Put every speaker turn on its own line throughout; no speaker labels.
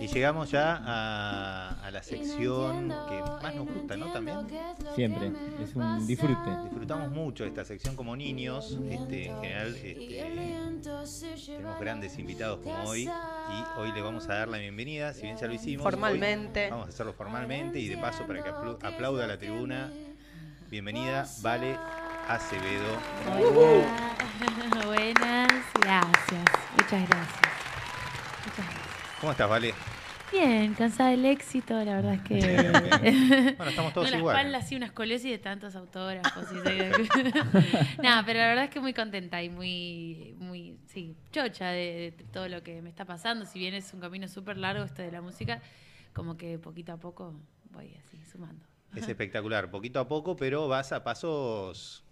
Y llegamos ya a, a la sección que más nos gusta, ¿no? También
Siempre, es un disfrute.
disfrutamos mucho de esta sección como niños. Este, en general, este, tenemos grandes invitados como hoy. Y hoy le vamos a dar la bienvenida, si bien ya lo hicimos. hoy
Formalmente.
vamos a hacerlo formalmente y de paso para que aplauda la tribuna. Bienvenida, Vale Acevedo.
Hola. Buenas, gracias. Muchas gracias.
¿Cómo estás, Vale?
Bien, cansada del éxito, la verdad es que.
Bien, bien. Bueno, estamos todos
no, la
iguales.
espalda así, una escoliosis de tantos autógrafos. y Nada, pero la verdad es que muy contenta y muy, muy, sí, chocha de, de todo lo que me está pasando. Si bien es un camino súper largo esto de la música, como que poquito a poco voy así, sumando.
Es espectacular, poquito a poco, pero vas a pasos.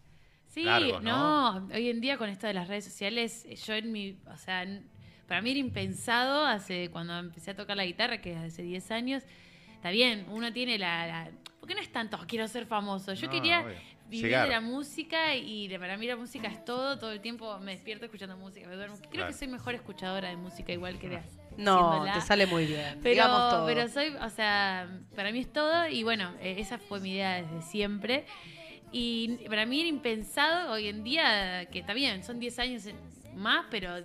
Sí,
largos, ¿no?
no, hoy en día con esto de las redes sociales, yo en mi, o sea, en- para mí era impensado hace cuando empecé a tocar la guitarra, que hace 10 años, está bien, uno tiene la, la- porque no es tanto, "Oh, quiero ser famoso, yo
No,
quería
obvio.
vivir
Llegar.
de la música y de- para mí la música es todo, todo el tiempo me despierto escuchando música, me duermo. Creo
Claro.
que soy mejor escuchadora de música igual que de
No,
haciéndola.
te sale muy bien.
Pero,
Digamos todo.
pero soy, o sea, para mí es todo y bueno, eh, esa fue mi idea desde siempre. Y para mí era impensado hoy en día, que está bien, son 10 años más, pero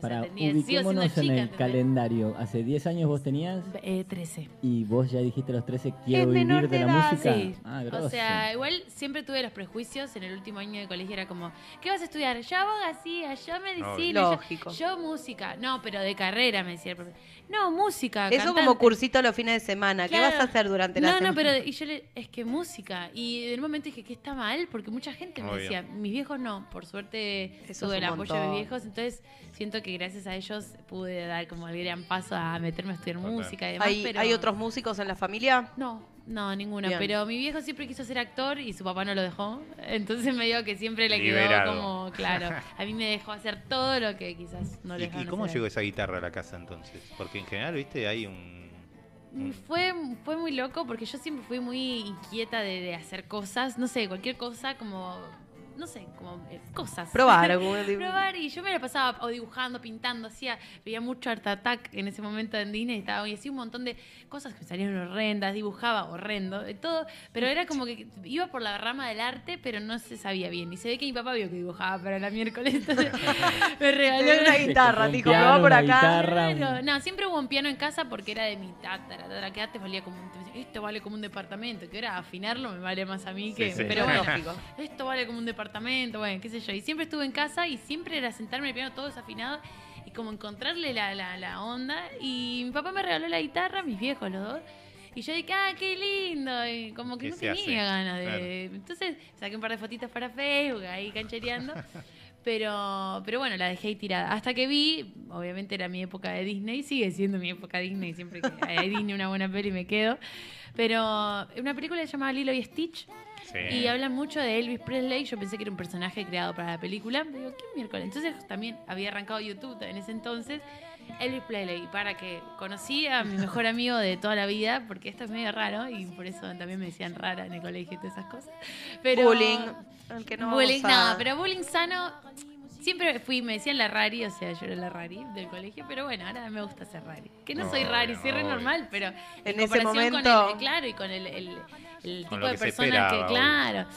sea,
Para
tenía- chica,
en el calendario. Hace 10 años vos tenías
Eh, 13.
y vos ya dijiste a los 13 quiero
menor
vivir de
de
la
edad,
música.
Sí.
Ah,
o sea, igual siempre tuve los prejuicios. En el último año de colegio era como, ¿qué vas a estudiar? Yo abogacía, yo medicina, yo-
Lógico.
yo, música. No, pero de carrera, me decía el profesor. No, música.
Eso como cursito los fines de semana. ¿Qué
Claro.
vas a hacer durante la
no,
semana?
No, pero y yo le, es que música. Y en un momento dije que está mal, porque mucha gente me decía, mis viejos no, por suerte tuve el apoyo de mis viejos, entonces siento que gracias a ellos pude dar como el gran paso a meterme a estudiar música y demás.
¿Hay,
pero...
¿Hay otros músicos en la familia?
No, no, ninguno.
Bien.
Pero mi viejo siempre quiso ser actor y su papá no lo dejó. Entonces me digo que siempre le quedó
Liberado.
como, claro, a mí me dejó hacer todo lo que quizás no le
¿Y, y cómo
hacer
llegó esa guitarra a la casa entonces? Porque en general, viste, hay un.
Y Fue, fue muy loco porque yo siempre fui muy inquieta de, de hacer cosas, no sé, cualquier cosa como, no sé, como eh, cosas.
Probar.
Probar y yo me la pasaba o dibujando, pintando, hacía, veía mucho Art Attack en ese momento en Disney, estaba y hacía un montón de cosas que me salían horrendas, dibujaba horrendo, de todo, pero era como que iba por la rama del arte, pero no se sabía bien. Y se ve que mi papá vio que dibujaba para la miércoles, entonces me regaló
una guitarra, dijo,
piano,
probá por
una
acá.
guitarra.
No, siempre hubo un piano en casa porque era de mi tatara, tatara, que antes valía como un, esto vale como un departamento, que ahora afinarlo me vale más a mí que,
Sí, sí.
pero bueno,
Lógico.
esto vale como un departamento, bueno, qué sé yo, y siempre estuve en casa y siempre era sentarme en el piano todo desafinado y como encontrarle la, la, la onda y mi papá me regaló la guitarra, mis viejos los dos. Y yo dije, ah, qué lindo. Y como que
¿Qué
no
se hace?
tenía ganas de.
Claro.
Entonces saqué un par de fotitos para Facebook, ahí canchereando. Pero, pero bueno, la dejé ahí tirada. Hasta que vi, obviamente era mi época de Disney, sigue siendo mi época Disney, siempre que hay Disney una buena peli me quedo. Pero una película se llama Lilo y Stitch
Sí.
y hablan mucho de Elvis Presley. Yo pensé que era un personaje creado para la película. Digo, ¿qué miércoles? Entonces también había arrancado YouTube en ese entonces. Elvis Presley, para que conocí a mi mejor amigo de toda la vida, porque esto es medio raro y por eso también me decían rara en el colegio y todas esas cosas. Pero,
Bullying. El que no
bullying, no, pero bullying sano. Siempre fui, me decían la rari, o sea, yo era la rari del colegio, pero bueno, ahora me gusta ser rari. Que no soy rari, soy re normal, pero
En ese
comparación
momento-
con el, claro, y con el, el- el
Con
tipo
lo
de personas que, claro.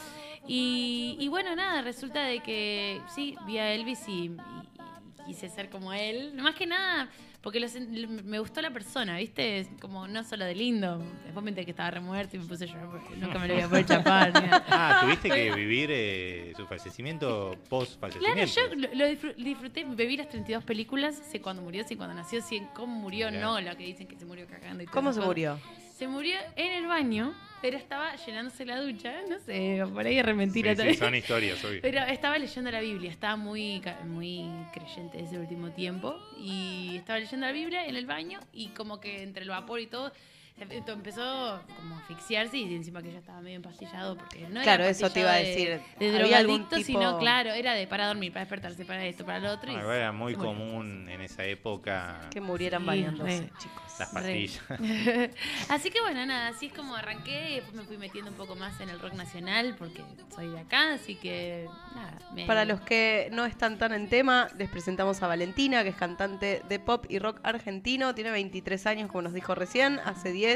Y, y bueno, nada, resulta de que sí, vi a Elvis y, y- y quise ser como él. Más que nada, porque lo sen- me gustó la persona, ¿viste? Como no solo de lindo. Después me enteré que estaba re muerto y me puse a llorar porque nunca me lo voy a poder chapar.
Ah, tuviste que vivir eh, su fallecimiento post
Claro, yo lo, lo disfr- disfruté, viví las 32 películas, sé cuándo murió, sé cuándo nació, sé cómo murió,
Bien.
no lo que dicen que se murió cagando y todas
¿Cómo se
cosas.
murió?
Se murió en el baño, pero estaba llenándose la ducha, no sé, por ahí es re mentira
Sí, sí, son historias, obvio.
Pero estaba leyendo la Biblia, estaba muy, muy creyente ese último tiempo. Y estaba leyendo la Biblia en el baño y como que entre el vapor y todo, empezó como a asfixiarse y encima que ya estaba medio empastillado porque no era
Claro, eso te iba a decir.
De, de
¿Había algún
drogadicto,
tipo-
sino claro, era de para dormir, para despertarse, para esto, para lo otro. y
era muy común en esa época.
Que murieran
Sí,
bañándose,
re.
chicos.
Las pastillas.
así que bueno, nada, así es como arranqué y después me fui metiendo un poco más en el rock nacional porque soy de acá, así que nada. me-
Para los que no están tan en tema, les presentamos a Valentina, que es cantante de pop y rock argentino. Tiene 23 años, como nos dijo recién, hace 10,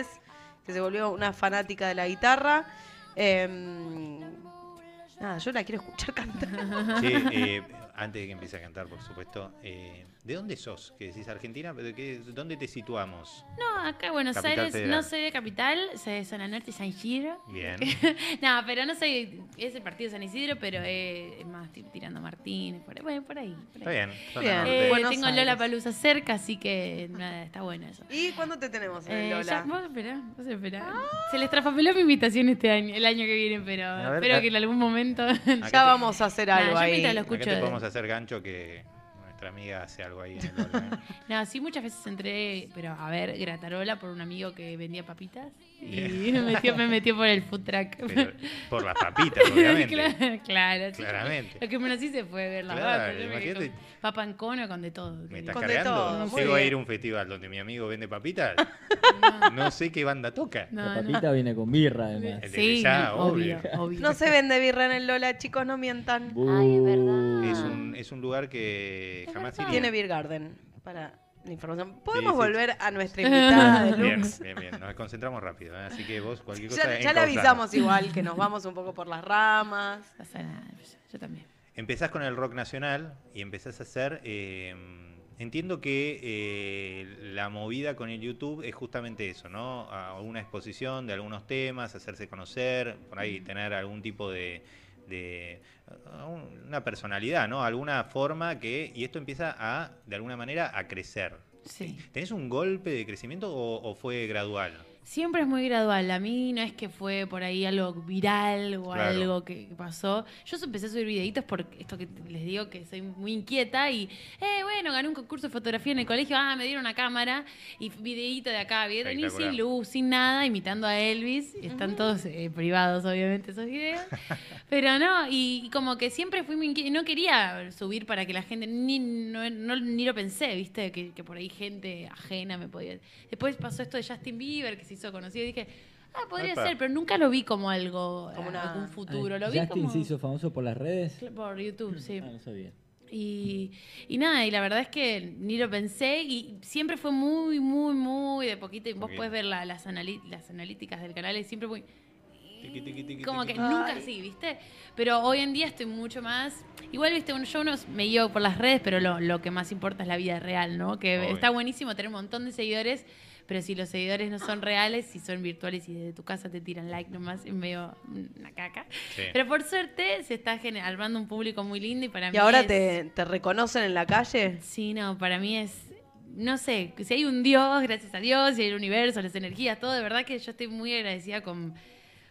que se volvió una fanática de la guitarra. Em, nada, yo la quiero escuchar cantar.
Che, eh, antes de que empiece a cantar, por supuesto, eh, ¿de dónde sos? Que decís Argentina, pero ¿de qué- ¿dónde te situamos?
No, acá en Buenos
Capital
Aires
Federal.
no soy de capital, soy de zona norte, San Isidro.
Bien.
no, pero no soy, es el partido de San Isidro, pero eh, es más tirando Martín, por ahí, bueno, por ahí. por
Está
ahí.
bien. zona
Bien.
norte.
Eh,
Buenos
tengo. Lola Palusa cerca, así que nada, está bueno eso.
¿Y cuándo te tenemos en el
Eh,
Lola?
ya- vos esperá, vos esperá. Se les traspapeló mi invitación este año, el año que viene, pero
ver,
espero
a-
que en algún momento.
Ya
te-
vamos a hacer
Nah,
algo
yo
ahí.
mientras lo
Acá
escucho.
Hacer gancho que nuestra amiga hace algo ahí en el.
No, sí, muchas veces entré, pero a ver, gratarola por un amigo que vendía papitas. Y me metió, me metió por el food truck.
Pero por las papitas, obviamente.
claro, claro, sí.
Claramente.
Lo que menos hice fue ver las
Claro,
papas.
imagínate.
con Papa en cono con de todo.
¿Me estás
Con de
cargando?
todo, muy
Llego a ir a un festival donde mi amigo vende papitas.
No,
No sé qué banda toca.
no,
La
no.
papita viene con birra, además.
Sí,
ya,
no, obvio,
obvio.
obvio.
No se vende birra en el Lola, chicos, no mientan.
Ay, es verdad.
Es un, es un lugar que
Es
jamás
verdad.
iría.
Tiene Beer Garden, para la información. Podemos
sí.
volver a nuestra invitada de
Bien,
Lux.
bien, bien. Nos concentramos rápido. ¿eh? Así que vos, cualquier cosa.
Ya, ya le avisamos igual que nos vamos un poco por las ramas.
No pasa nada, yo también.
Empezás con el rock nacional y empezás a hacer. eh, entiendo que eh, la movida con el YouTube es justamente eso, ¿no? A una exposición de algunos temas, hacerse conocer, por ahí tener algún tipo de. De una personalidad, ¿no? Alguna forma que. Y esto empieza a, de alguna manera, a crecer.
Sí.
¿Tenés un golpe de crecimiento o, o fue gradual?
Siempre es muy gradual. A mí no es que fue por ahí algo viral o
Claro.
algo que, que pasó. Yo empecé a subir videitos por esto que les digo que soy muy inquieta y, eh, bueno, gané un concurso de fotografía en el colegio, ah, me dieron una cámara y videíto de acá,
Espectacular.
sin luz, sin nada, imitando a Elvis. Están todos eh, privados, obviamente, esos videos. Pero no, y, y como que siempre fui muy inquieta. No quería subir para que la gente, ni, no, no- ni lo pensé, ¿viste? Que, que por ahí gente ajena me podía. Después pasó esto de Justin Bieber, que se hizo conocido, y dije, ah, podría
Epa.
ser, pero nunca lo vi como algo,
Como
eh,
una-
algún futuro.
Ay,
Lo vi
Justin
como.
se hizo famoso por las redes.
Por YouTube, sí.
Ah, no sabía.
Y, y nada, y la verdad es que ni lo pensé y siempre fue muy, muy, muy de poquito. Y vos
Poquito.
podés ver la- las, las analíticas del canal, es siempre muy.
Tiqui, tiqui, tiqui,
Como que nunca
Ay.
así, ¿viste? Pero hoy en día estoy mucho más. Igual, ¿viste? Uno, yo uno me guío por las redes, pero lo, lo que más importa es la vida real, ¿no? Que
Obvio.
está buenísimo tener un montón de seguidores, pero si los seguidores no son reales, si son virtuales y desde tu casa te tiran like nomás, es medio una caca.
Sí.
Pero por suerte se está armando un público muy lindo y para mí.
¿Y ahora
es-
te, te reconocen en la calle?
Sí, no, para mí es. No sé, si hay un Dios, gracias a Dios, y el universo, las energías, todo, de verdad que yo estoy muy agradecida con,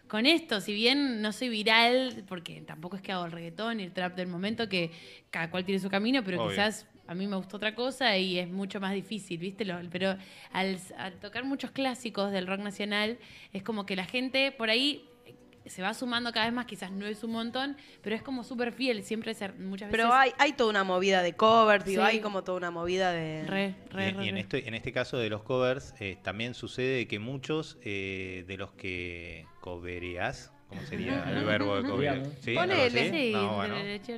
con esto. Si bien no soy viral, porque tampoco es que hago el reggaetón y el trap del momento, que cada cual tiene su camino, pero
Obvio.
quizás a mí me gustó otra cosa y es mucho más difícil, ¿viste? Pero al, al tocar muchos clásicos del rock nacional, es como que la gente por ahí se va sumando cada vez más, quizás no es un montón, pero es como súper fiel, siempre ser, muchas veces...
Pero hay, hay toda una movida de covers, digo,
Sí.
hay como toda una movida de...
Re, re,
Y,
re,
y en,
re.
este, en este caso de los covers, eh, también sucede que muchos eh, de los que covereás, ¿cómo sería el verbo de?
Digamos.
¿Sí?
Sí,
No, bueno,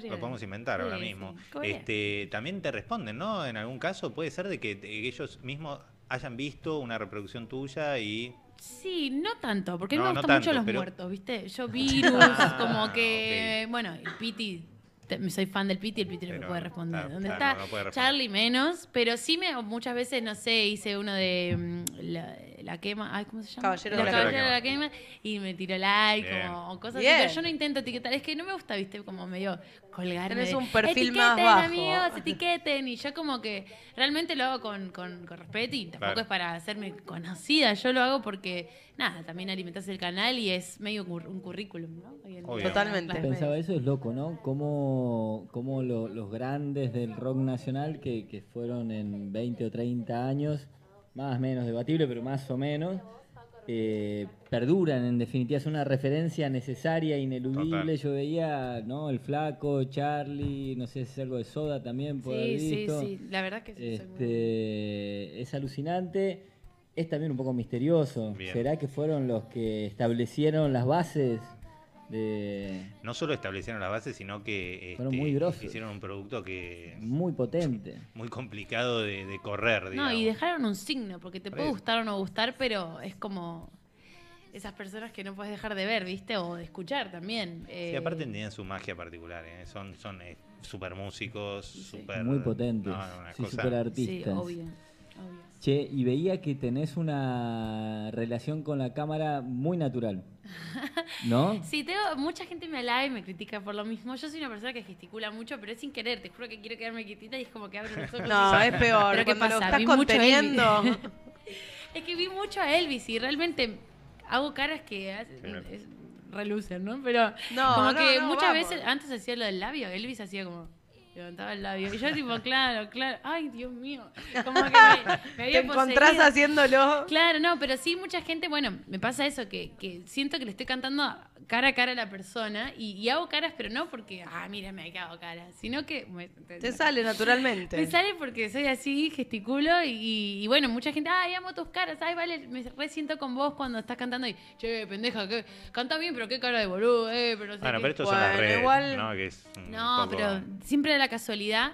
lo podemos inventar ahora mismo. Este, también te responden, ¿no? En algún caso puede ser de que ellos mismos hayan visto una reproducción tuya y...
Sí, no tanto, porque a mí
No,
me
no
gustan mucho
tanto,
los
pero-
muertos, ¿viste? Yo virus,
Ah,
como que, bueno, el Piti, te- soy fan del Piti, el Piti no me puede responder.
claro,
¿Dónde
claro,
está?
no responder.
Charlie menos, pero sí me, muchas veces, no sé, hice uno de mm, la, la quema, ay, ¿cómo se llama?
Caballero de la
Caballeros de la
Quema.
y me tiró like,
Bien.
como, o cosas
Bien.
así, pero yo no intento etiquetar, es que no me gusta, ¿viste? Como medio colgarme.
Tenés un perfil más
"Etiqueten,
bajo".
amigos, etiqueten, y yo como que realmente lo hago con, con, con respeto y tampoco
Claro.
es para hacerme conocida, yo lo hago porque, nada, también alimentás el canal y es medio un, cur- un currículum, ¿no?
Obvio.
Totalmente.
Pensaba eso, es loco, ¿no? Cómo, cómo lo- los grandes del rock nacional, que, que fueron en 20 o 30 años, más o menos debatible, pero más o menos, eh, perduran, en definitiva, es una referencia necesaria, ineludible.
Total.
Yo veía, ¿no? El Flaco, Charlie, no sé si es algo de Soda también, por
Sí, sí,
visto.
sí, la verdad que sí. muy-
Este, es alucinante. es también un poco misterioso.
Bien.
¿Será que fueron los que establecieron las bases de
No solo establecieron la base, sino que este,
muy
hicieron un producto que
muy potente?
muy complicado de, de correr,
No,
digamos.
y dejaron un signo, porque te
Por
puede
eso.
gustar o no gustar, pero es como esas personas que no puedes dejar de ver, ¿viste? O de escuchar también.
Sí,
Eh,
aparte tenían su magia particular, ¿eh? son, son eh, super músicos, super...
Muy potentes.
no, no,
sí,
cosa-
super
Sí,
artistas.
obvio, obvio.
Che, y veía que tenés una relación con la cámara muy natural. ¿No?
Sí, tengo, mucha gente me alaba y me critica por lo mismo. Yo soy una persona que gesticula mucho, pero es sin querer. Te juro que quiero quedarme quietita y es como que abro los ojos.
No,
y-
es peor.
¿Pero qué
Cuando lo
pasa?
estás
Vi mucho
conteniendo.
Elvis. Es que vi mucho a Elvis y realmente hago caras que hace-
Claro.
es- relucen, ¿no? Pero
No,
como
no,
que
no,
muchas
vamos.
veces, antes hacía lo del labio, Elvis hacía como levantaba el labio. Y yo tipo, claro, claro, ay, Dios mío. Como que me, me había
Te encontrás
poseído.
haciéndolo.
Claro, no, pero sí mucha gente, bueno, me pasa eso, que, que siento que le estoy cantando cara a cara a la persona y, y hago caras, pero no porque, ah, mira, me hago caras, sino que... me-
Te sale naturalmente.
me sale porque soy así, gesticulo y, y bueno, mucha gente, ay, amo tus caras, ay, vale, me resiento con vos cuando estás cantando y, che, pendeja, que canta bien, pero qué cara de boludo, eh, pero no sé
Bueno,
qué".
pero estos son las redes,
igual-
¿no? Que es un
No,
poco-
pero siempre de la casualidad.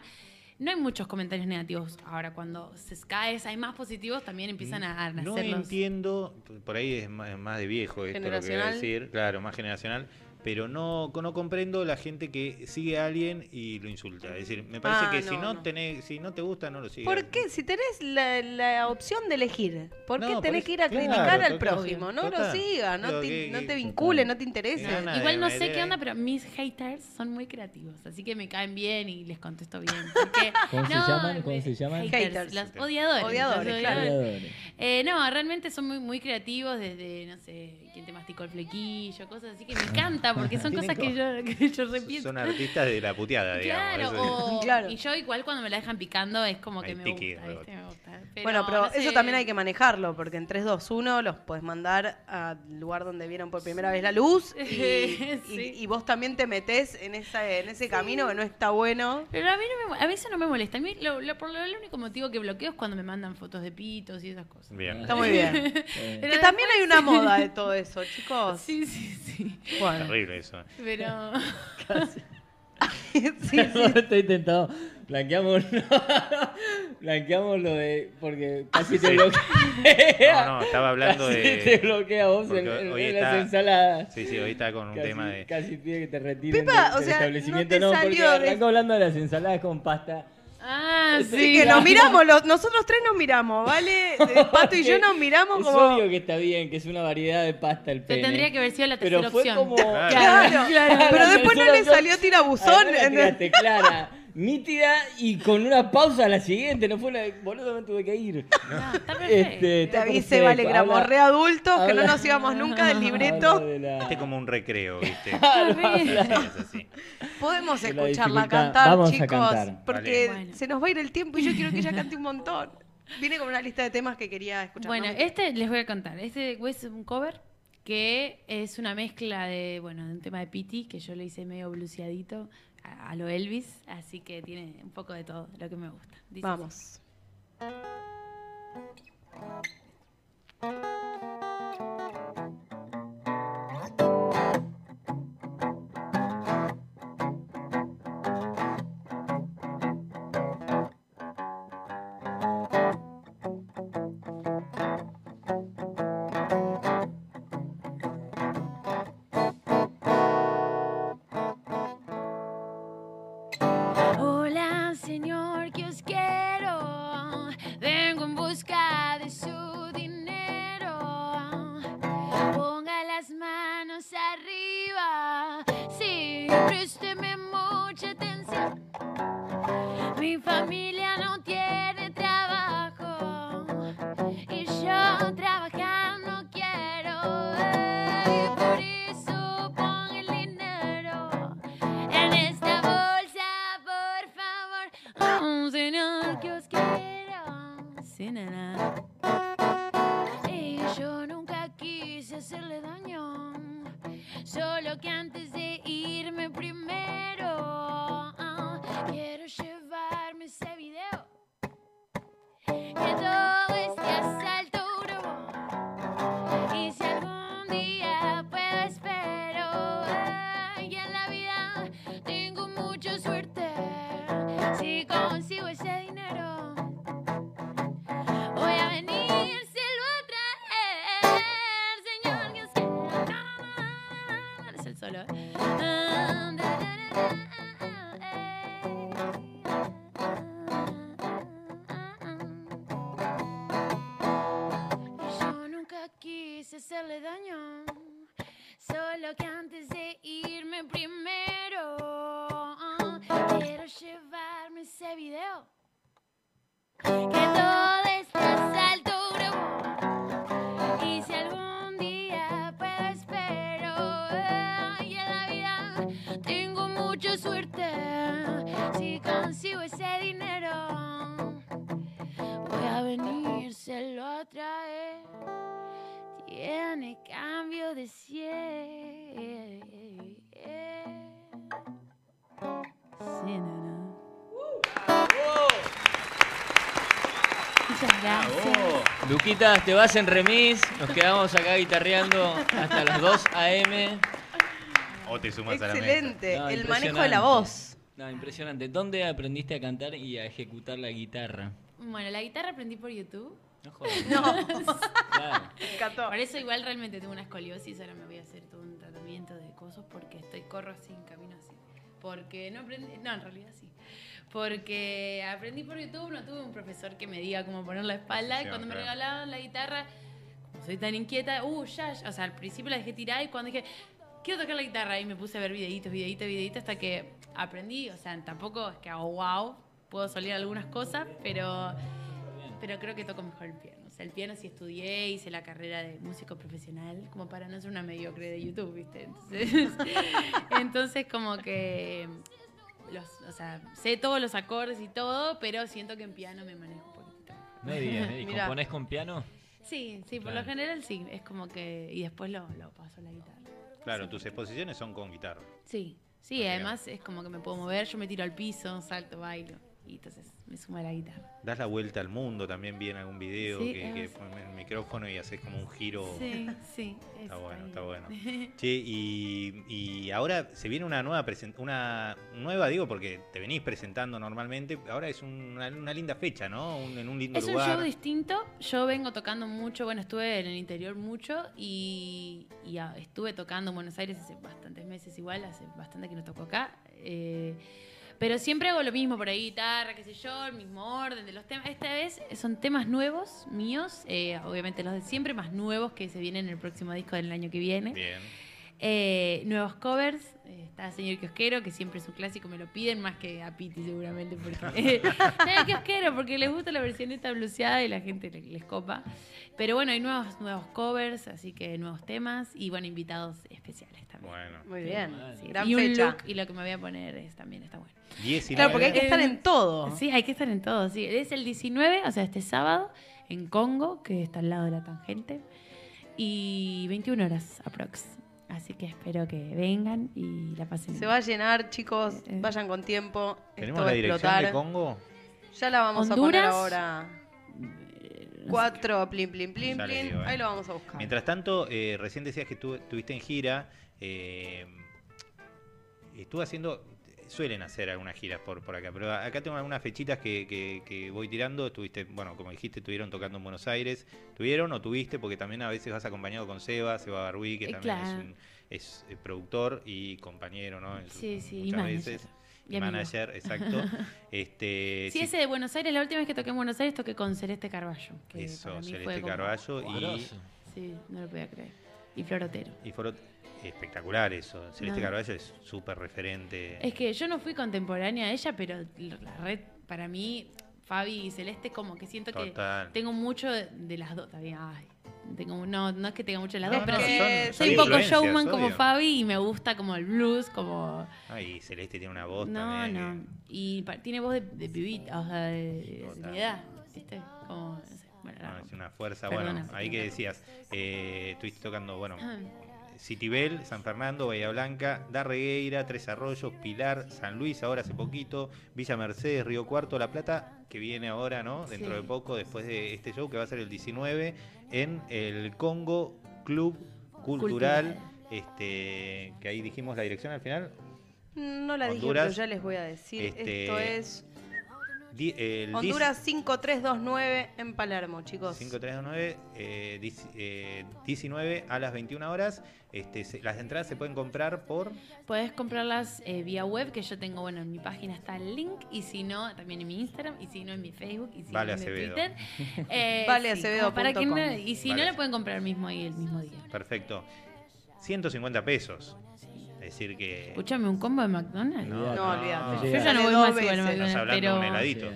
No hay muchos comentarios negativos. Ahora, cuando se cae, hay más positivos, también empiezan a,
No
nacer los...
entiendo, por ahí es más, de viejo esto lo que voy a decir, claro, más generacional, pero no, no comprendo la gente que sigue a alguien y lo insulta. Es decir, me parece
Ah,
que
no,
si no,
no.
tenés, si no te gusta, no lo sigas.
¿Por qué? Si tenés la, la opción de elegir, ¿por qué
No, por
tenés
eso-
que ir a
claro,
criticar al prójimo? No lo sigas, no te,
que-
no te
que-
vincule, no te
nada,
Igual no sé qué onda, pero mis haters son muy creativos, así que me caen bien y les contesto bien. porque-
¿Cómo se llaman? ¿Cómo se llaman?
Haters.
Los odiadores.
Odiadores,
los. Eh, no, realmente son muy, muy creativos desde, no sé, quién te masticó el flequillo, cosas así que me encanta porque son cosas que yo, que yo repito.
Son artistas de la puteada, digamos.
Claro, o,
Claro.
y yo igual cuando me la dejan picando es como que
Hay
me
tiki,
gusta. Me gusta.
Bueno, pero
no sé.
eso también hay que manejarlo, porque en 3, 2, 1 los puedes mandar al lugar donde vieron por primera vez la luz y, y-
Sí.
y vos también te metés en, esa, en ese camino que no está bueno.
Pero a mí no me, a veces no me molesta. A mí lo, lo- por lo, el único motivo que bloqueo es cuando me mandan fotos de pitos y esas cosas.
Bien.
Está muy bien.
Eh,
también hay una moda de todo eso, chicos.
Sí, sí, sí.
Bueno,
Terrible eso.
Pero.
sí, sí.
Estoy tentado. Blanqueamos, blanqueamos lo de. Porque casi te bloquea.
No, no, estaba hablando
Casi
de-
te bloquea vos en,
porque
en-
hoy
en
está-
las ensaladas.
Sí, sí, hoy está con un
Casi,
tema de...
casi pide que te retiren
Pipa,
del,
o
del
sea, no
establecimiento.
te
No, porque
salió de-
arrancó hablando de las ensaladas con pasta.
Ah,
Sí,
sí.
que nos miramos, los- nosotros tres nos miramos, ¿vale? El Pato y yo nos miramos
es
como...
obvio que está bien, que es una variedad de pasta el
Pero
pene.
tendría que haber sido la tercera
Pero fue
opción.
como...
Claro.
Claro, pero
la
después no le salió tirabuzón.
Además la tiraste clara, nítida y con una pausa a la siguiente. No fue la... Boludo, me tuve que ir.
No, está perfecto.
Este, está
David se
perfecto.
vale gramorre adultos, que no
habla-
nos íbamos nunca del
habla
libreto.
de la-
Este es como un recreo, ¿viste?
habla-
así.
Podemos
de la
escucharla cantar,
Vamos a
chicos,
cantar.
porque
Vale. Bueno.
se nos va a ir el tiempo y yo quiero que ella cante un montón. Viene con una lista de temas que quería escuchar.
Bueno,
¿no?
este les voy a contar. Este es un cover que es una mezcla de, bueno, de un tema de Pity que yo le hice medio bluseadito a, lo Elvis, así que tiene un poco de todo lo que me gusta.
Vamos.
Mucha suerte. Si consigo ese dinero, voy a venírselo a traer. Tiene cambio de 100. Sí, no, no. Muchas gracias.
Luquitas, te vas en remis, nos quedamos acá guitarreando hasta las 2 a.m.
O te sumas a la mesa.
Excelente.
No,
el manejo de la voz.
No, impresionante. ¿Dónde aprendiste a cantar y a ejecutar la guitarra?
Bueno, la guitarra aprendí por YouTube.
No jodas.
No,
Claro.
me encantó.
Por eso igual realmente tengo una escoliosis, ahora me voy a hacer todo un tratamiento de cosas porque estoy corro así, camino así. Porque no aprendí, no, en realidad sí. Porque aprendí por YouTube, no tuve un profesor que me diga cómo poner la espalda y
Sí,
cuando me
claro.
regalaban la guitarra, como soy tan inquieta, uh, ya, ya. o sea, al principio la dejé tirar y cuando dije, quiero tocar la guitarra y me puse a ver videitos, videitos, videitos hasta que aprendí, o sea, tampoco es que hago wow, puedo salir algunas cosas, pero pero creo que toco mejor el piano. O sea, el piano sí estudié, hice la carrera de músico profesional, como para no ser una mediocre de YouTube, ¿viste? Entonces, entonces como que, los, o sea, sé todos los acordes y todo, pero siento que en piano me manejo un poquito. mejor.
No digas, ¿y
Mirá.
componés con piano?
Sí, sí, por
Claro.
lo general sí, es como que, y después lo, lo paso a la guitarra.
Claro, tus exposiciones son con guitarra.
Sí, sí, además es como que me puedo mover, yo me tiro al piso, salto, bailo, y entonces me suma la guitarra.
Das la vuelta al mundo, también vi en algún video
Sí,
que, que
es-
pones el micrófono y haces como un giro.
Sí, sí.
Está
es
bueno,
ahí.
está bueno. Che, y, y ahora se viene una nueva una nueva, digo, porque te venís presentando normalmente. Ahora es una, una linda fecha, ¿no? Un- en un lindo
Es un
lugar.
show distinto. Yo vengo tocando mucho, bueno, estuve en el interior mucho y, y, ah, estuve tocando en Buenos Aires hace bastantes meses igual, hace bastante que no toco acá. Eh, pero siempre hago lo mismo por ahí, guitarra, qué sé yo, el mismo orden de los temas. Esta vez son temas nuevos, míos, eh, obviamente los de siempre, más nuevos que se vienen en el próximo disco del año que viene.
Bien.
Eh, nuevos covers. eh, está Señor Kiosquero, que siempre es un clásico, me lo piden más que a Piti seguramente, porque Señor Kiosquero, porque les gusta la versión esta bluseada y la gente le- les copa. Pero bueno, hay nuevos, nuevos covers, así que nuevos temas y bueno, invitados especiales también.
Bueno.
Muy bien.
Sí,
Gran
y un
fecha.
look y lo que me voy a poner es, también está bueno.
19.
Claro, porque hay que estar
Eh,
en todo.
Sí, hay que estar en todo, sí. Es el 19, o sea, este sábado, en Congo, que está al lado de la tangente, y 21 horas aprox. Así que espero que vengan y la pasen.
Se va a llenar, chicos.
Eh, eh.
Vayan con tiempo.
¿Tenemos
Esto
la dirección
explotar.
de Congo?
Ya la vamos a poner
Honduras.
ahora. Cuatro, plim, plim, plim,
Ya les
plim.
digo, eh.
Ahí lo vamos a buscar.
Mientras tanto, eh, recién decías que tú estuviste en gira. eh, estuve haciendo. Suelen hacer algunas giras por, por acá, pero acá tengo algunas fechitas que, que- que voy tirando. Estuviste, bueno, como dijiste, estuvieron tocando en Buenos Aires. ¿Tuvieron o tuviste? Porque también a veces vas acompañado con Seba, Seba Barbí, que
Eh,
también
claro.
es, un- es, eh, productor y compañero, ¿no? En su-
Sí, sí, y
muchas
manager.
veces.
Y
Y
amigo.
manager, exacto. este,
Sí,
sí,
ese de Buenos Aires, la última vez que toqué en Buenos Aires toqué con Celeste Carballo. Que
Eso, Celeste
fue como-
Carballo y.
Sí, no lo podía creer. Y Florotero.
y espectacular eso. Celeste
No.
Carballo es súper referente.
Es que yo no fui contemporánea a ella, pero la red, para mí, Fabi y Celeste, como que siento que tengo mucho de, de las dos. También, ay, tengo, no, no es que tenga mucho de las
No,
dos, pero
no,
sí.
son-
soy un poco showman como. Fabi y me gusta como el blues, como...
Ay, Celeste tiene una voz
No,
también.
no.
que-
Y pa- tiene voz de, de pibita, o sea, de, de mi edad, ¿viste? Como, no sé, bueno,
no,
la-
es una fuerza.
Perdona,
bueno, ahí que decías, eh, estuviste tocando, bueno,
Ah,
Citibel, San Fernando, Bahía Blanca, Darregueira, Tres Arroyos, Pilar, San Luis, ahora hace poquito, Villa Mercedes, Río Cuarto, La Plata, que viene ahora, ¿no? Dentro
Sí.
de poco, después de este show, que va a ser el 19, en el Congo Club Cultural.
Cultural.
Este, que ahí dijimos la dirección al final.
No la dije,
Honduras,
pero ya les voy a decir.
este,
Esto es
Di- el
Honduras 5329 en Palermo, chicos.
5329, eh, eh, 19 a las 21 horas. Este, se- las entradas se pueden comprar por.
Podés comprarlas eh, vía web, que yo tengo, bueno, en mi página está el link, y si no, también en mi Instagram, y si no, en mi Facebook, y si
Vale,
no, en mi. Twitter. Eh,
Valeacevedo
como para que no- y si
Vale.
no, lo pueden comprar mismo ahí el mismo día.
Perfecto. 150 pesos. Es decir que.
Escúchame, un combo de McDonald's.
No,
No, olvídate.
Yo
Yo ya no voy más igual a.
Estás
McDonald's,
hablando
pero,
de un heladito.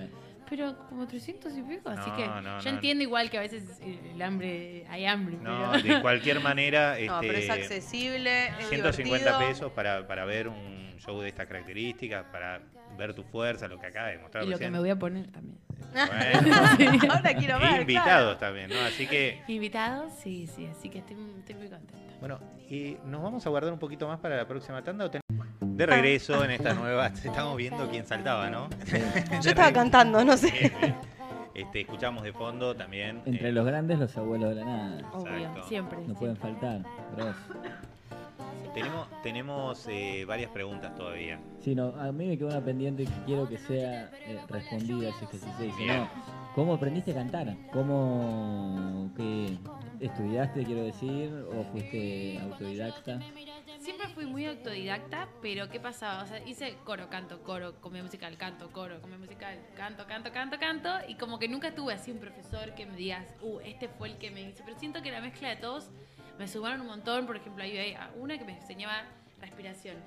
Pero como 300 y pico, así
No,
que
no,
yo
no.
entiendo igual que a veces el hambre, hay hambre.
No,
pero...
de cualquier manera.
No, pero es
este,
accesible, es
150
divertido.
pesos para, para ver un show de estas características, para ver tu fuerza, lo que acaba de mostrar
y lo que me voy a poner también.
Bueno,
Ahora quiero ver.
invitados también, ¿no? Así que,
¿Invitados? Sí, sí, así que estoy, estoy muy contenta.
bueno, y nos vamos a guardar un poquito más para la próxima tanda. ¿o ten- De regreso en esta nueva, estamos viendo quién saltaba, ¿no?
Yo estaba cantando, no sé.
Este, escuchamos de fondo también.
Entre
eh,
los grandes, los abuelos de la nada.
Obvio,
Exacto.
siempre.
No pueden faltar. Bros.
Tenemos, tenemos eh, varias preguntas todavía.
Sí, no, a mí me quedó una pendiente que quiero que sea eh, respondida si es que sí se dice.
Bien.
No, ¿Cómo aprendiste a cantar? ¿Cómo que estudiaste, quiero decir, o fuiste autodidacta?
Siempre fui muy autodidacta, pero ¿qué pasaba? O sea, hice coro, canto, coro, comedia musical, canto, coro, comedia musical, canto, canto, canto, canto, y como que nunca tuve así un profesor que me digas, uh, este fue el que me hizo. Pero siento que la mezcla de todos me sumaron un montón. Por ejemplo, ahí una que me enseñaba respiración,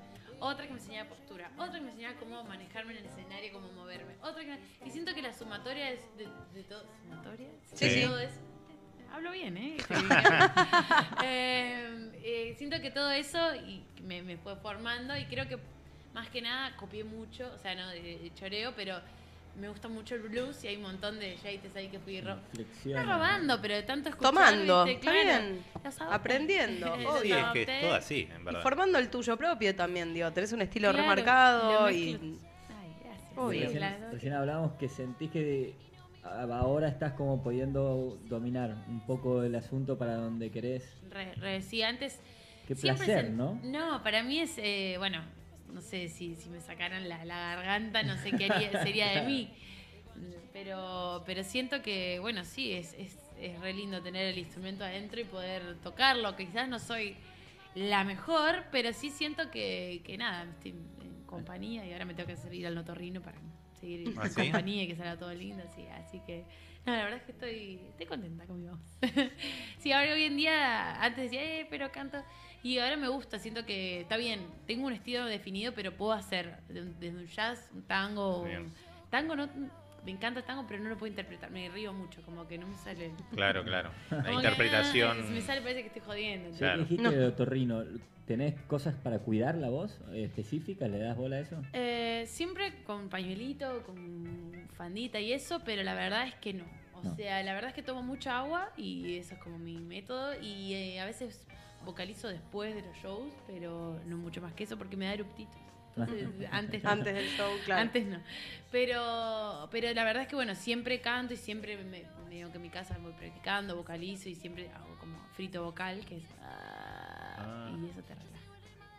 otra que me enseñaba postura, otra que me enseñaba cómo manejarme en el escenario, cómo moverme, otra que... Y siento que la sumatoria es de, de todo... ¿Sumatoria?
Sí,
sí.
todo es- Hablo bien, ¿eh? Eh, eh, siento que todo eso y me, me fue formando y creo que más que nada copié mucho, o sea, no de, de choreo, pero me gusta mucho el blues y hay un montón de jaites ahí que fui ro- no robando, pero de tanto escuchar,
Tomando,
Claro,
bien. Aprendiendo,
Sí, es que es todo así, en
Y
verdad.
formando el tuyo propio también, digo. Tenés un estilo
Claro,
remarcado y.
mezclo. Ay, gracias.
Obvio.
Recién, recién hablábamos que sentís que ahora estás como pudiendo dominar un poco el asunto para donde querés.
Re, re- sí, antes.
Qué placer, ¿no?
No, para mí es, eh, bueno, no sé si, si me sacaran la, la garganta, no sé qué haría- sería de mí. Pero, pero siento que, bueno, sí, es, es, es re lindo tener el instrumento adentro y poder tocarlo. Que quizás no soy la mejor, pero sí siento que, que nada, estoy en compañía y ahora me tengo que hacer ir al notorrino para seguir
¿Ah,
en
sí?
compañía y que salga todo lindo. Sí, así que, no, la verdad es que estoy, estoy contenta con mi voz. sí, ahora hoy en día, antes decía, eh, pero canto. Y ahora me gusta, siento que está bien, tengo un estilo definido, pero puedo hacer desde un jazz, un tango. Un- Tango no. Me encanta el tango, pero no lo puedo interpretar. Me río mucho, como que no me sale.
Claro, claro. La
Como que,
interpretación.
ah, si me sale parece que estoy jodiendo.
Claro.
dijiste
No.
otorrino, ¿tenés cosas para cuidar la voz eh, específicas? ¿Le das bola a eso?
Eh, siempre con pañuelito, con fandita y eso, pero la verdad es que no. O
No.
sea, la verdad es que tomo mucha agua y eso es como mi método. Y eh, a veces vocalizo después de los shows, pero no mucho más que eso porque me da eruptito. Entonces, antes no.
Antes del show, claro.
Antes no. Pero, pero la verdad es que bueno, siempre canto y siempre me, medio que en mi casa voy practicando, vocalizo y siempre hago como frito vocal, que es ah,
Ah.
y eso te relaja.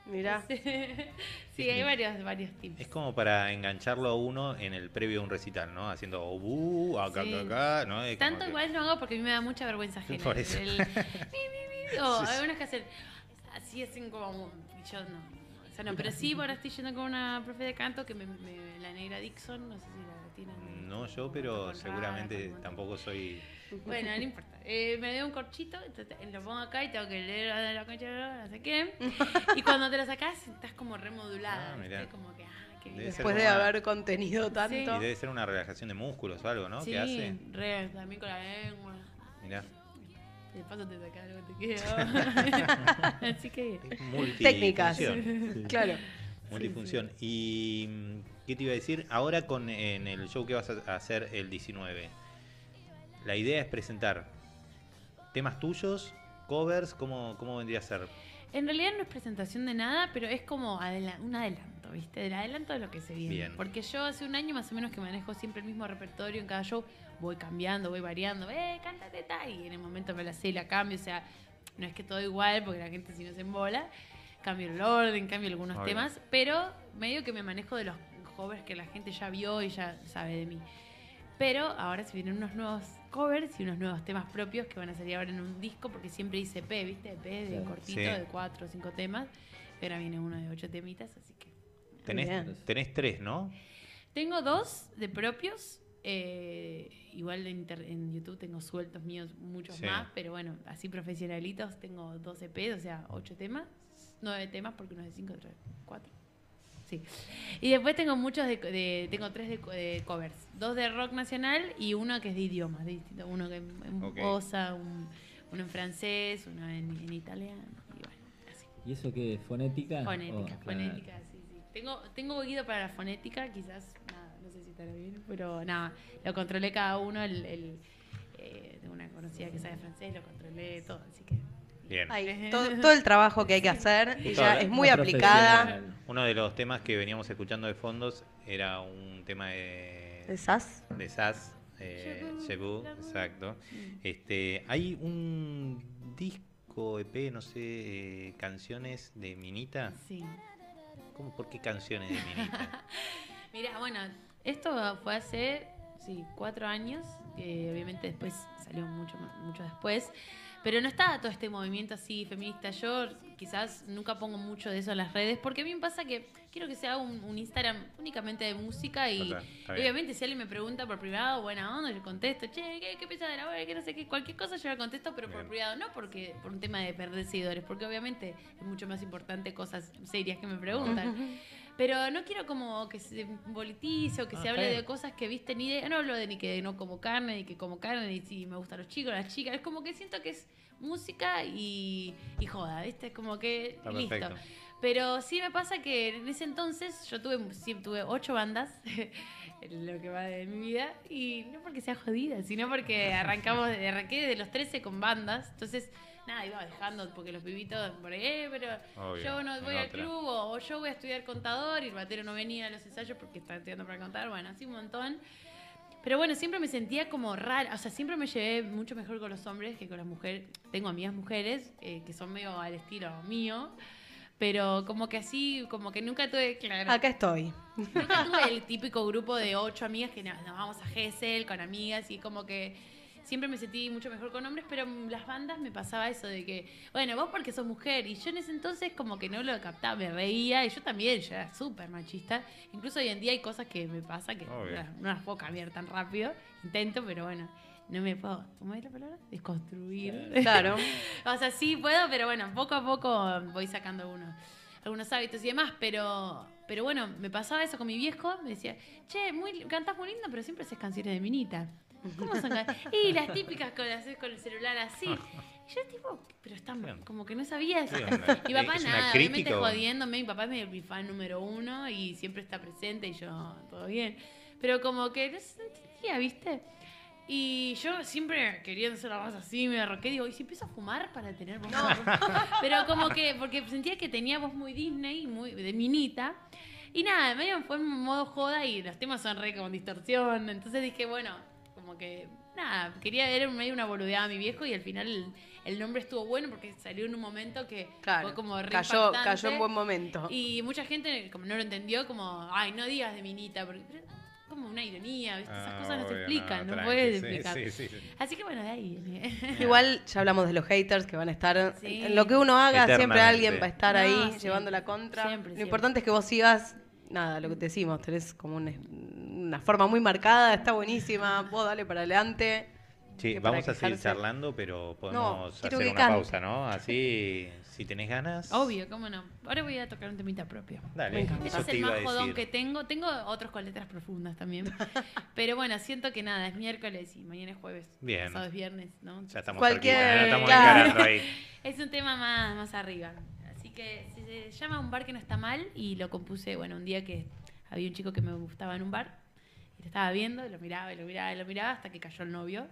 Mirá.
sí, hay varios, varios tips.
Es como para engancharlo a uno en el previo de un recital, ¿no? Haciendo uh, acá,
Sí.
acá, acá, ¿no? Es
Tanto
que-
igual no hago porque a mí me da mucha vergüenza ajena.
Por eso.
El, o algunas que hacen así hacen como y yo no. O sea, no, pero sí, ahora estoy yendo con una profe de canto que me, me- la negra Dixon, no sé si la tienen.
No yo, pero seguramente tampoco soy...
Bueno, no importa. Eh, me dio un corchito, entonces lo pongo acá y tengo que leer la, la concha de no sé qué. Y cuando te lo sacás, estás como remodulada.
Ah,
¿viste?
mirá.
Como que, ah, qué bien.
Después de
una-
haber contenido tanto.
Y debe ser una relajación de músculos o algo, ¿no?
Sí,
¿Qué hace?
re, también con la lengua.
Mirá.
De paso te saca algo que te queda. Así que.
Técnicas. Claro.
Multifunción. ¿Y qué te iba a decir? Ahora con en el show que vas a hacer el 19, la idea es presentar temas tuyos, covers, ¿cómo, cómo vendría a ser?
En realidad no es presentación de nada, pero es como adela- un adelanto, ¿viste? El adelanto de lo que se viene.
Bien.
Porque yo hace un año más o menos que manejo siempre el mismo repertorio en cada show, voy cambiando, voy variando, eh, cántate tal, y en el momento me la sé y la cambio, o sea, no es que todo igual, porque la gente si no se embola, cambio el orden, cambio algunos
Obvio.
temas, pero medio que me manejo de los covers que la gente ya vio y ya sabe de mí. Pero ahora se vienen unos nuevos covers y unos nuevos temas propios que van a salir ahora en un disco, porque siempre hice EP, ¿viste? EP de
Sí.
cortito,
Sí.
de cuatro o cinco temas. Y ahora viene uno de ocho temitas, así que.
Tenés, tenés tres, ¿no?
Tengo dos de propios. Eh, igual en, en YouTube tengo sueltos míos muchos
Sí.
más, pero bueno, así profesionalitos tengo dos EPs, o sea, ocho temas, nueve temas, porque uno es de cinco, otro de cuatro. Sí. Y después tengo muchos de, de- tengo tres de, co- de covers, dos de rock nacional y uno que es de idiomas, de distinto, uno que en, en
Ok.
bosa, un- uno en francés, uno en, en italiano, y bueno, así.
¿Y eso qué? ¿Fonética?
Fonética,
Oh, claro.
fonética, sí, sí. Tengo, tengo oído para la fonética, quizás, bien, pero nada, lo controlé cada uno, el, el, eh, de una conocida que sabe francés, lo controlé todo, así que...
Bien.
Ay, todo, todo el trabajo que hay que hacer,
Y
ella es muy aplicada.
Uno de los temas que veníamos escuchando de fondos era un tema de,
¿De SAS?
de SAS, eh,
Chebu,
exacto. Este, hay un disco EP, no sé, eh, canciones de Minita.
Sí.
¿Cómo, ¿Por qué canciones de Minita?
Mira, bueno, esto fue hace, sí, cuatro años, que obviamente después salió mucho, mucho después, pero no estaba todo este movimiento así feminista. Yo quizás nunca pongo mucho de eso en las redes, porque a mí me pasa que quiero que sea un, un Instagram únicamente de música y,
está bien.
obviamente si alguien me pregunta por privado, buena onda, yo contesto, che, ¿qué, qué de la obra? Que no sé qué, cualquier cosa yo la contesto, pero por privado, no porque por un tema de perder seguidores, porque obviamente es mucho más importante cosas serias que me preguntan. Pero no quiero como que se politice o que
Ah,
se hable de cosas que viste ni idea. No hablo de ni que no como carne, ni que como carne, ni si me gustan los chicos, las chicas. Es como que siento que es música y, y joda, ¿viste? Es como que
Está
listo.
perfecto.
Pero sí me pasa que en ese entonces yo tuve, sí, tuve ocho bandas, lo que va de mi vida, y no porque sea jodida, sino porque arrancamos, arranqué de los 13 con bandas, entonces nada, iba dejando porque los pibitos por ahí, eh, pero
Obvio,
yo no voy al
otra.
club o, o yo voy a estudiar contador y el batero no venía a los ensayos porque estaba estudiando para contar, bueno, así un montón. Pero bueno, siempre me sentía como rara, o sea, siempre me llevé mucho mejor con los hombres que con las mujeres. Tengo amigas mujeres eh, que son medio al estilo mío, pero como que así, como que nunca tuve, claro,
Acá estoy.
nunca tuve el típico grupo de ocho amigas que nos, nos vamos a Gessel con amigas y como que siempre me sentí mucho mejor con hombres, pero las bandas me pasaba eso de que, bueno, vos porque sos mujer y yo en ese entonces como que no lo captaba, me reía y yo también, yo era súper machista. Incluso hoy en día hay cosas que me pasa que no, no las puedo cambiar tan rápido, intento, pero bueno. No me puedo, ¿cómo es la palabra? Desconstruir.
Claro.
O sea, sí puedo, pero bueno, poco a poco voy sacando algunos, algunos hábitos y demás, pero, pero bueno, me pasaba eso con mi viejo, me decía, che, muy, cantás muy lindo, pero siempre haces canciones de minita. ¿Cómo son can-?" Y las típicas con, haces con el celular así. Y yo tipo, pero
Bien.
como que no sabía.
¿Qué onda?
Mi papá
¿Es
nada, obviamente jodiéndome, mi papá es mi, fan número uno y siempre está presente y yo, todo bien. Pero como que no se entendía, ¿viste? Y yo siempre queriendo hacer la voz así, me arroqué, digo, ¿y si empiezo a fumar para tener voz? Pero como que, porque sentía que tenía voz muy Disney, muy de minita. Y nada, medio fue en modo joda y los temas son re con distorsión. Entonces dije, bueno, como que, nada, quería ver medio una boludeada a mi viejo y al final el, el nombre estuvo bueno porque salió en un momento que
Claro.
fue como re
Cayó, cayó en buen momento.
Y mucha gente como no lo entendió, como, ay, no digas de minita, porque pero, como una ironía, ¿viste? Esas
Ah,
cosas no se
obvio,
explican, no, puedes
sí,
explicar.
sí, sí, sí.
Así que bueno, de ahí.
Igual ya hablamos de los haters que van a estar.
Sí.
En lo que uno haga, siempre alguien va a estar
No,
ahí llevando la contra.
Siempre,
lo
siempre.
importante es que vos sigas, nada, lo que te decimos, tenés como un- una forma muy marcada, está buenísima, vos dale para adelante.
Sí, vamos a seguir charlando, pero podemos hacer una
cante.
pausa, ¿no? Así, si tenés ganas.
Obvio, cómo no. Ahora voy a tocar un temita propio.
Dale,
encanta.
Ese
eso
es
te
el más jodón que tengo. Tengo otros con letras profundas también. Pero bueno, siento que nada, es miércoles y mañana es jueves.
Bien.
Pasado es viernes, ¿no?
Ya estamos
Cualquier-
estamos
claro.
encarando ahí.
Es un tema más, más arriba. Así que se llama Un bar que no está mal y lo compuse, bueno, un día que había un chico que me gustaba en un bar y lo estaba viendo, y lo miraba y lo miraba y lo miraba hasta que cayó el novio.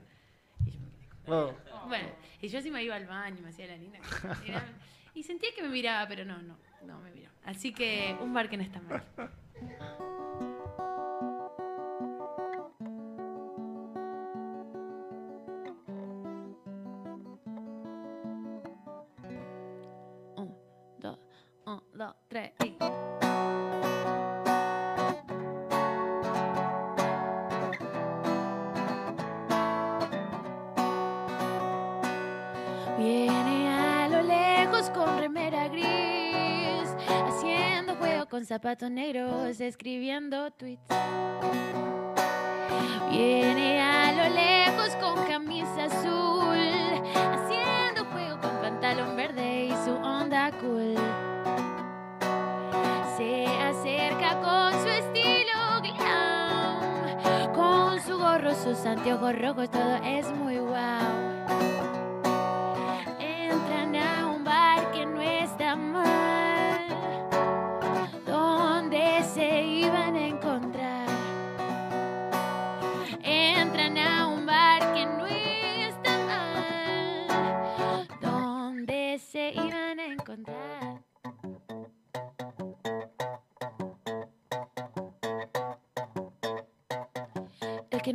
Y yo me quedé
Oh.
Bueno, y yo sí me iba al baño, me hacía la linda. Era- y sentía que me miraba, pero no, no, no me miró. Así que un bar que no está mal. Con zapatos negros, escribiendo tweets. Viene a lo lejos con camisa azul, haciendo juego con pantalón verde y su onda cool. Se acerca con su estilo glam, con su gorro, sus anteojos rojos, todo es muy wow.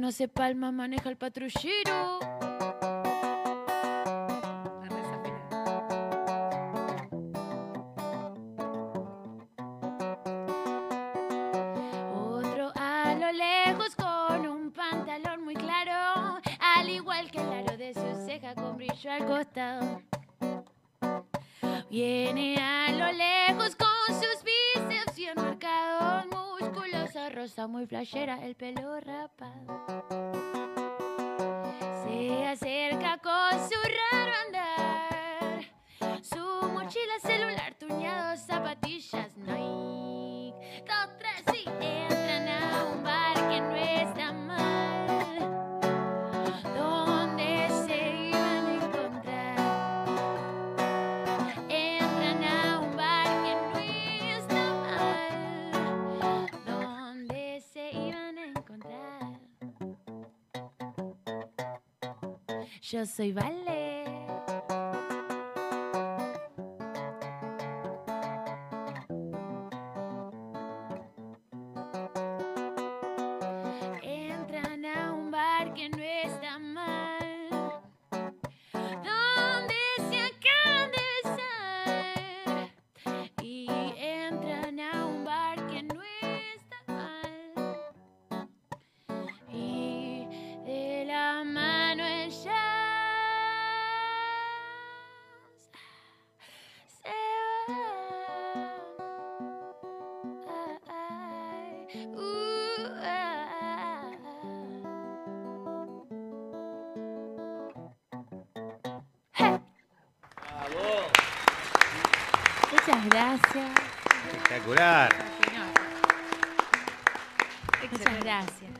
No se palma maneja el patrullero. Otro a lo lejos con un pantalón muy claro, al igual que el aro de su ceja con brillo al costado. Viene a lo lejos muy flashera, el pelo rapado. Se acerca con su raro andar, su mochila celular, tuñados, zapatillas Nike. Yo soy Vale. Gracias.
Espectacular.
Muchas
Excelente.
gracias.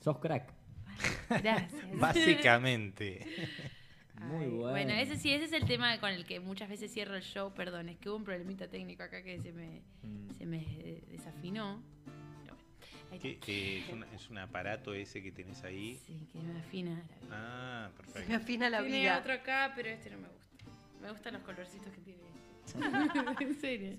Sos crack.
Gracias.
Básicamente.
Muy
Ay,
bueno.
Bueno, ese sí, ese es el tema con el que muchas veces cierro el show. Perdón, es que hubo un problemita técnico acá que se me,
Mm.
se me desafinó. Pero bueno,
¿Qué, eh, es, un aparato ese que tenés ahí.
Sí, que me afina la vida.
Ah,
Se me
perfecto.
afina la
tiene
vida.
otro acá, pero este no me gusta. Me gustan los colorcitos que tiene. en serio.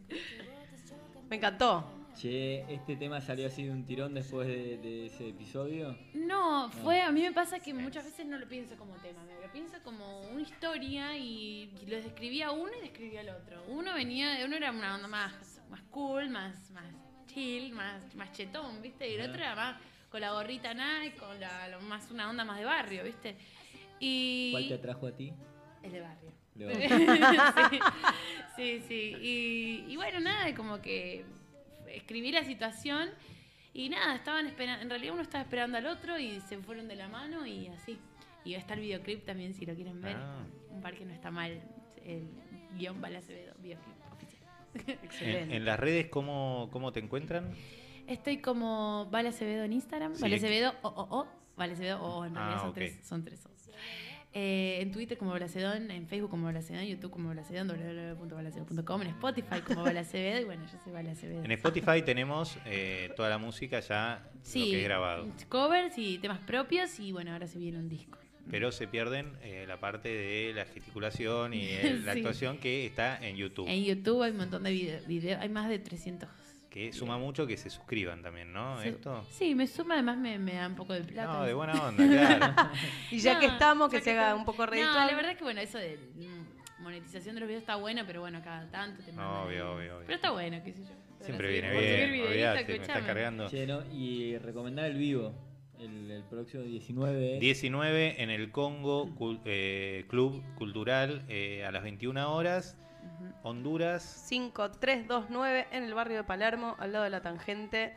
Me encantó.
Che, ¿este tema salió así de un tirón después de, de ese episodio?
No, fue, a mí me pasa que muchas veces no lo pienso como tema, me lo pienso como una historia y, y lo describía uno y describía el otro. Uno venía, uno era una onda más, más cool, más, más chill, más, más chetón, ¿viste? Y el otro era más con la gorrita Nike, con la, más una onda más de barrio, ¿viste? Y
¿Cuál te atrajo a ti?
el de barrio.
De
sí, sí, sí. Y, y bueno, nada, como que escribí la situación y nada, estaban esperando, en realidad uno estaba esperando al otro y se fueron de la mano y así. Y está el videoclip también si lo quieren ver.
Ah.
Un par que no está mal, el guion Bala Acevedo, videoclip oficial.
En,
Excelente.
en las redes, ¿cómo, ¿cómo te encuentran?
Estoy como Vale Acevedo en Instagram,
Sí,
Vale
aquí-
Acevedo o o o, Vale Acevedo o o, en realidad
Ah,
son
ok.
tres, son tres O's. Eh, en Twitter como Balacedón, en Facebook como Balacedón, en YouTube como Balacedón, www.balacedón.com, en Spotify como Balacevedo y bueno, yo soy Balacevedo.
En Spotify tenemos eh, toda la música ya lo
Sí,
que es grabado.
covers y temas propios y bueno, ahora se viene un disco.
Pero se pierden eh, la parte de la gesticulación y eh, la
Sí.
actuación que está en YouTube.
En YouTube hay un montón de videos, video, hay más de 300.
Que suma mucho que se suscriban también, ¿no?
Sí,
Esto.
Sí, me suma, además me, me da un poco de plata.
No, de buena onda, claro.
Y ya que
No,
estamos, que se haga
estamos.
un poco
No,
redituable.
la verdad es que bueno, eso de mm, monetización de los videos está bueno, pero bueno, cada tanto te mandan
Obvio, obvio, obvio.
Pero está bueno, qué sé yo.
Siempre viene
sí,
bien,
videíto,
olvidate, me está cargando.
Che, ¿no? Y recomendar el vivo, el, el próximo 19.
19 en el Congo Cul- eh, Club Cultural eh, a las 21 horas. Honduras.
5329 en el barrio de Palermo, al lado de la tangente.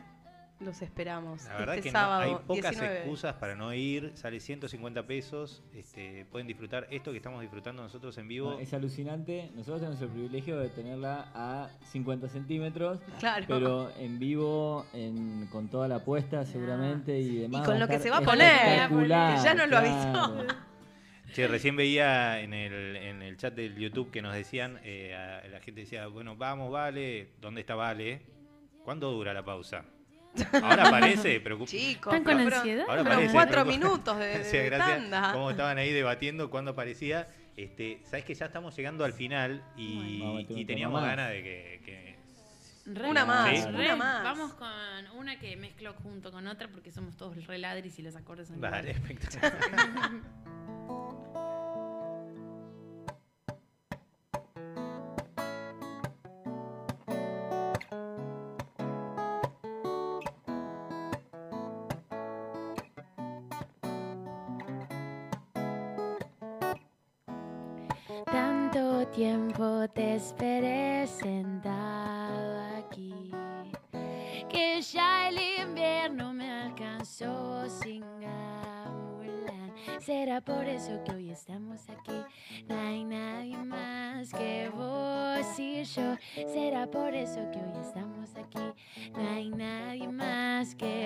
Los esperamos.
La verdad
este
que no-
sábado,
hay pocas
19.
excusas para no ir. Sale 150 pesos. Este, pueden disfrutar esto que estamos disfrutando nosotros en vivo.
No, es alucinante. Nosotros tenemos el privilegio de tenerla a 50 centímetros,
Claro.
pero en vivo, en- con toda la apuesta seguramente y demás.
Y con lo que se va a poner, que ya nos lo
claro.
avisó.
Che, recién veía en el, en el chat del YouTube que nos decían, eh, a- la gente decía, bueno, vamos, Vale, ¿dónde está Vale? ¿Cuándo dura la pausa? Ahora aparece, preocup-
Chicos,
¿Están con
pero-
ansiedad?
Ahora
pero
parece,
cuatro minutos de, de tanda.
cómo estaban ahí debatiendo cuándo aparecía. Este, Sabes que ya estamos llegando al final
Vamos
y,
un tema
teníamos
más.
ganas de que, que-
Re,
Una más,
Sí.
una más.
Vamos con una que mezclo junto con otra porque somos todos re ladris y los acordes son
Vale,
iguales.
espectacular.
te esperé sentado aquí que ya el invierno me alcanzó sin gamulan. Será por eso que hoy estamos aquí. No hay nadie más que vos y yo. Será por eso que hoy estamos aquí. No hay nadie más que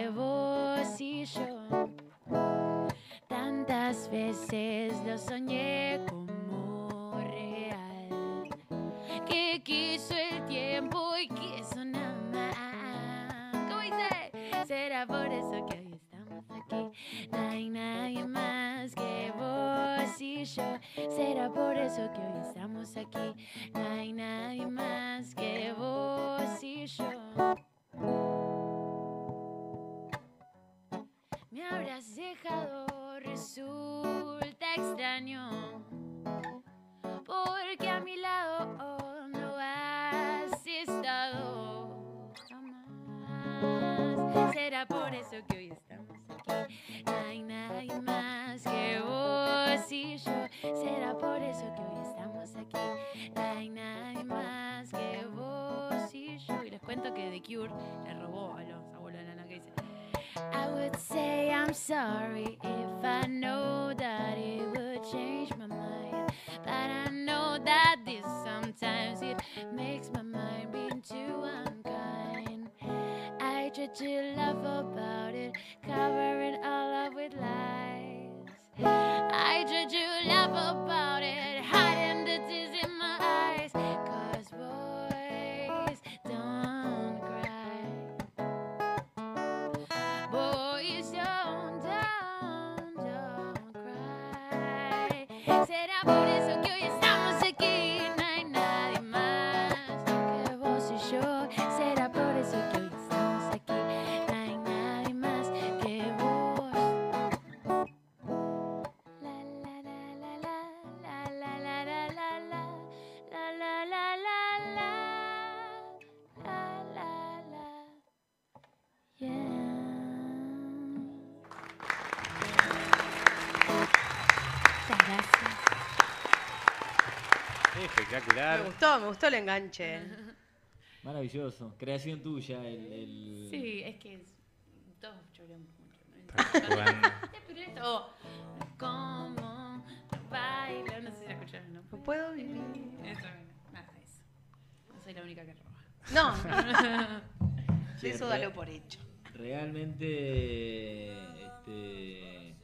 cuento que The Cure le robó a los abuelos de Lana que dice
I would say I'm sorry if I know that it would change my mind. But I know that this sometimes it makes my mind being too unkind. I try to laugh
Me gustó, me gustó el enganche.
Maravilloso. Creación tuya, el. el-
Sí, es que es- todos choreamos mucho. ¿no? Esto, como bailo, no sé si la escucharon, ¿no?
No puedo vivir.
Eso, nada, eso. No soy la única que roba.
No, eso dalo por hecho.
Realmente. Este,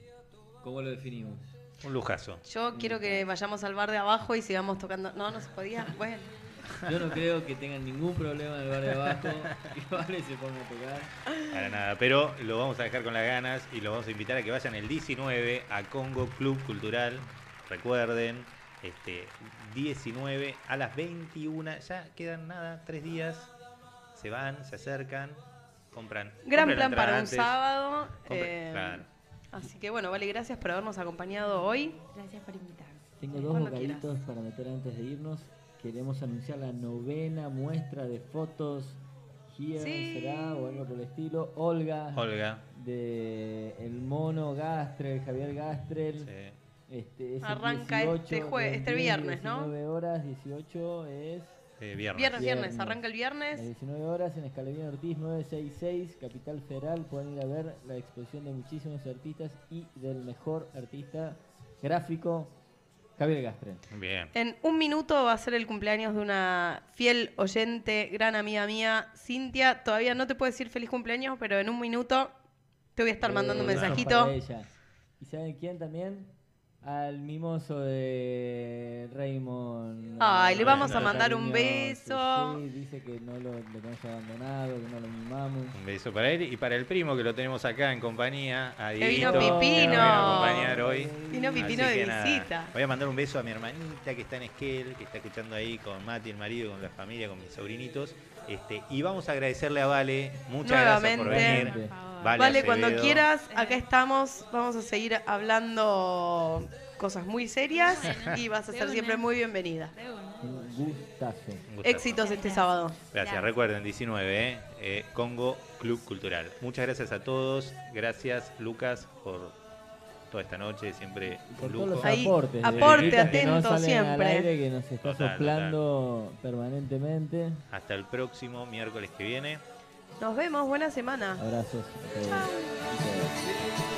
¿Cómo lo definimos?
Un lujazo.
Yo quiero que vayamos al bar de abajo y sigamos tocando. No, no se podía. Bueno,
Yo no creo que tengan ningún problema en el bar de abajo. Que Vale se ponga a tocar.
Para nada, pero lo vamos a dejar con las ganas y lo vamos a invitar a que vayan el 19 a Congo Club Cultural. Recuerden, este 19 a las 21, ya quedan nada, tres días. Se van, se acercan, compran.
gran plan para un sábado.
Compren-
eh,
claro.
Así que bueno, vale, gracias por habernos acompañado hoy.
Gracias por invitarme.
Tengo dos
Cuando
bocaditos para meter antes de irnos. Queremos anunciar la novena muestra de fotos. Here
Sí.
será o algo por el estilo. Olga,
Olga.
de El Mono Gastrel, Javier Gastrel.
sí.
Este, es el
Arranca
18
este jue-
del
este
10,
viernes, ¿no?
19 horas, 18 es
Eh, viernes.
Viernes, arranca el
a
viernes.
las 19 horas en Escalabrín Ortiz 966, Capital Federal. Pueden ir a ver la exposición de muchísimos artistas y del mejor artista gráfico, Javier Gastre.
Bien.
En un minuto va a ser el cumpleaños de una fiel oyente, gran amiga mía, Cintia. Todavía no te puedo decir feliz cumpleaños, pero en un minuto te voy a estar mandando un
Eh,
mensajito.
para ella. ¿Y saben quién también? Al mimoso de Raymond.
Ay, le
vamos a
mandar un beso.
Sí, dice que no lo, lo tenemos abandonado, que no lo mimamos.
Un beso para él y para el primo que lo tenemos acá en compañía, a
vino Pipino.
que nos viene a acompañar hoy.
Vino Pipino de
que nada,
visita.
Voy a mandar un beso a mi hermanita que está en Esquel, que está escuchando ahí con Mati, el marido, con la familia, con mis sobrinitos. Este, y vamos a agradecerle a Vale, muchas gracias por venir. Vale,
Vale, cuando quieras, acá estamos. Vamos a seguir hablando cosas muy serias
Bueno,
y vas a ser
una.
siempre muy bienvenida.
Un gustazo.
Un gustazo.
Éxitos este sábado.
Gracias,
Gracias.
recuerden, 19, ¿eh? Eh, Congo Club Cultural. Muchas gracias a todos. Gracias, Lucas, por toda esta noche, siempre
Por
un
todos los.
Ahí,
aportes. de
aporte
que no
atento
al
siempre.
aire, que nos está
Total,
soplando permanentemente.
Hasta el próximo miércoles que viene.
Nos vemos, buena semana.
Abrazos a todos. Muchas gracias.